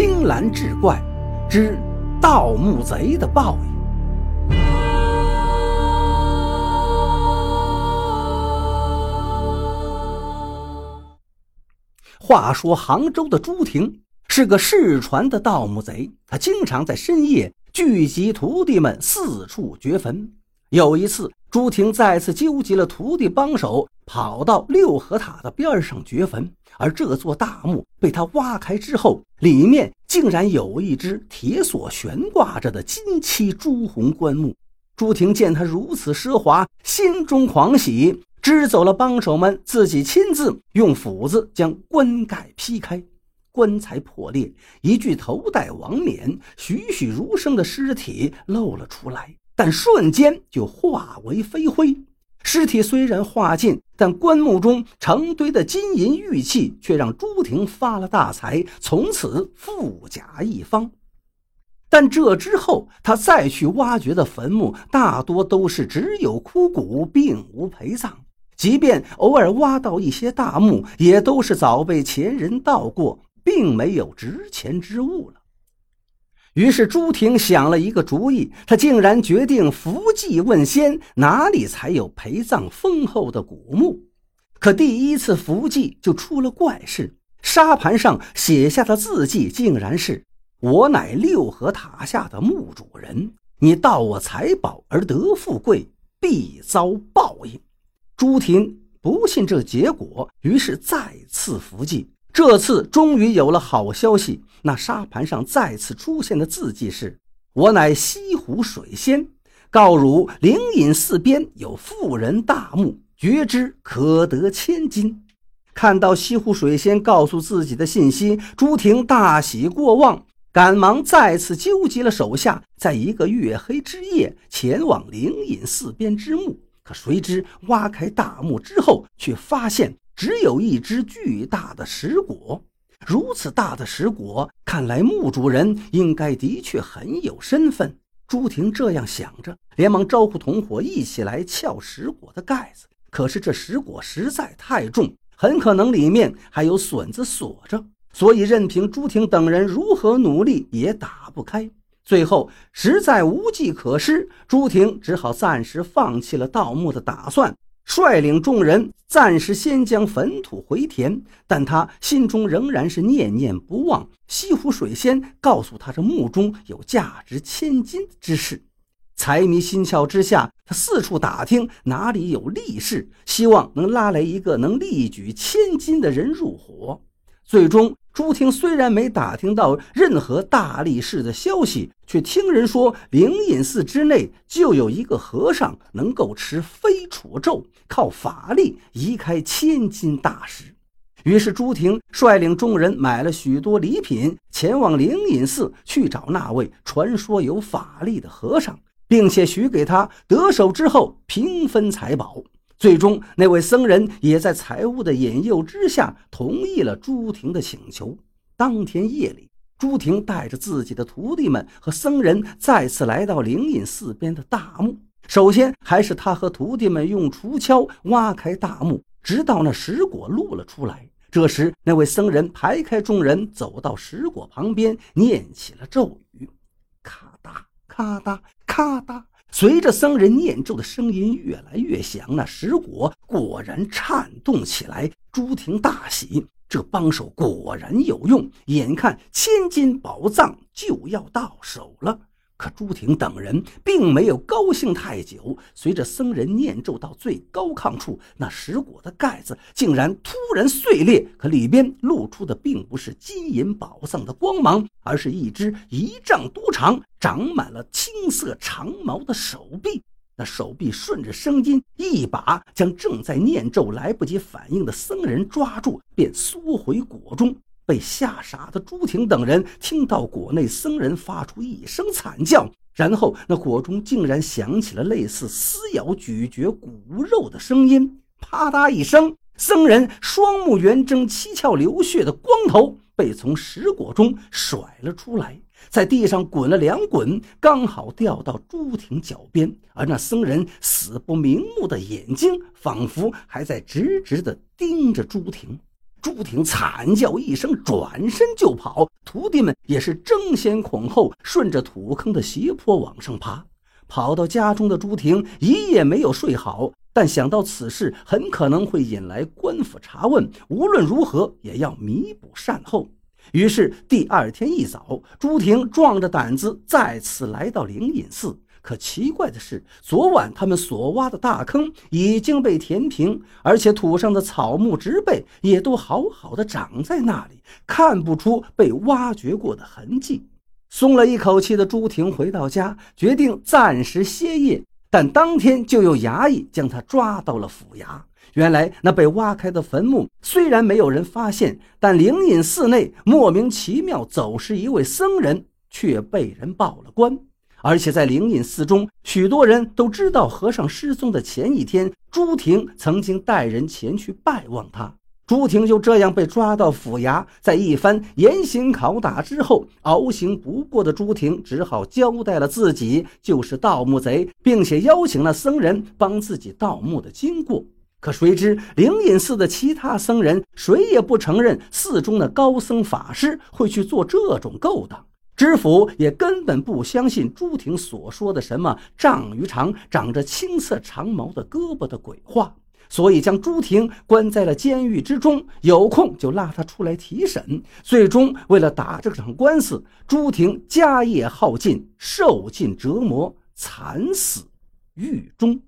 青蓝志怪之盗墓贼的报应。话说杭州的朱婷是个世传的盗墓贼，他经常在深夜聚集徒弟们四处掘坟。有一次，朱婷再次纠集了徒弟帮手，跑到六合塔的边上掘坟。而这座大墓被他挖开之后，里面竟然有一只铁锁悬挂着的金漆朱红棺木。朱婷见他如此奢华，心中狂喜，支走了帮手们，自己亲自用斧子将棺盖劈开，棺材破裂，一具头戴王冕、栩栩如生的尸体露了出来，但瞬间就化为飞灰。尸体虽然化尽，但棺木中成堆的金银玉器却让朱婷发了大财，从此富甲一方。但这之后，他再去挖掘的坟墓大多都是只有枯骨，并无陪葬。即便偶尔挖到一些大墓，也都是早被前人盗过，并没有值钱之物了。于是朱婷想了一个主意，他竟然决定伏祭问仙，哪里才有陪葬丰厚的古墓？可第一次伏祭就出了怪事，沙盘上写下的字迹竟然是“我乃六合塔下的墓主人，你盗我财宝而得富贵，必遭报应。”朱婷不信这结果，于是再次伏祭。这次终于有了好消息，那沙盘上再次出现的字迹是：“我乃西湖水仙，告汝灵隐寺边有富人大墓，掘之可得千金。”看到西湖水仙告诉自己的信息，朱婷大喜过望，赶忙再次纠集了手下，在一个月黑之夜前往灵隐寺边之墓。可谁知挖开大墓之后，却发现。只有一只巨大的石果，如此大的石果，看来墓主人应该的确很有身份。朱婷这样想着，连忙招呼同伙一起来撬石果的盖子。可是这石果实在太重，很可能里面还有笋子锁着，所以任凭朱婷等人如何努力也打不开。最后实在无计可施，朱婷只好暂时放弃了盗墓的打算。率领众人暂时先将坟土回填，但他心中仍然是念念不忘西湖水仙告诉他这墓中有价值千金之事。财迷心窍之下，他四处打听哪里有力士，希望能拉来一个能力举千金的人入伙。最终。朱婷虽然没打听到任何大力士的消息，却听人说灵隐寺之内就有一个和尚能够持飞杵咒，靠法力移开千斤大石。于是朱婷率领众人买了许多礼品，前往灵隐寺去找那位传说有法力的和尚，并且许给他得手之后平分财宝。最终，那位僧人也在财物的引诱之下同意了朱婷的请求。当天夜里，朱婷带着自己的徒弟们和僧人再次来到灵隐寺边的大墓。首先，还是他和徒弟们用锄锹挖开大墓，直到那石果露了出来。这时，那位僧人排开众人，走到石果旁边，念起了咒语：“咔哒咔哒咔哒。”随着僧人念咒的声音越来越响，那石果果然颤动起来。朱婷大喜，这帮手果然有用，眼看千金宝藏就要到手了。可朱婷等人并没有高兴太久。随着僧人念咒到最高亢处，那石果的盖子竟然突然碎裂，可里边露出的并不是金银宝藏的光芒，而是一只一丈多长、长满了青色长毛的手臂。那手臂顺着声音，一把将正在念咒、来不及反应的僧人抓住，便缩回果中。被吓傻的朱婷等人听到果内僧人发出一声惨叫，然后那果中竟然响起了类似撕咬、咀嚼骨肉的声音。啪嗒一声，僧人双目圆睁、七窍流血的光头被从石果中甩了出来，在地上滚了两滚，刚好掉到朱婷脚边。而那僧人死不瞑目的眼睛，仿佛还在直直地盯着朱婷。朱婷惨叫一声，转身就跑，徒弟们也是争先恐后，顺着土坑的斜坡往上爬。跑到家中的朱婷一夜没有睡好，但想到此事很可能会引来官府查问，无论如何也要弥补善后。于是第二天一早，朱婷壮着胆子再次来到灵隐寺。可奇怪的是，昨晚他们所挖的大坑已经被填平，而且土上的草木植被也都好好的长在那里，看不出被挖掘过的痕迹。松了一口气的朱婷回到家，决定暂时歇业，但当天就有衙役将他抓到了府衙。原来那被挖开的坟墓虽然没有人发现，但灵隐寺内莫名其妙走失一位僧人，却被人报了官。而且在灵隐寺中，许多人都知道和尚失踪的前一天，朱婷曾经带人前去拜望他。朱婷就这样被抓到府衙，在一番严刑拷打之后，熬刑不过的朱婷只好交代了自己就是盗墓贼，并且邀请了僧人帮自己盗墓的经过。可谁知灵隐寺的其他僧人谁也不承认寺中的高僧法师会去做这种勾当。知府也根本不相信朱婷所说的什么丈余长、长着青色长毛的胳膊的鬼话，所以将朱婷关在了监狱之中。有空就拉她出来提审。最终，为了打这场官司，朱婷家业耗尽，受尽折磨，惨死狱中。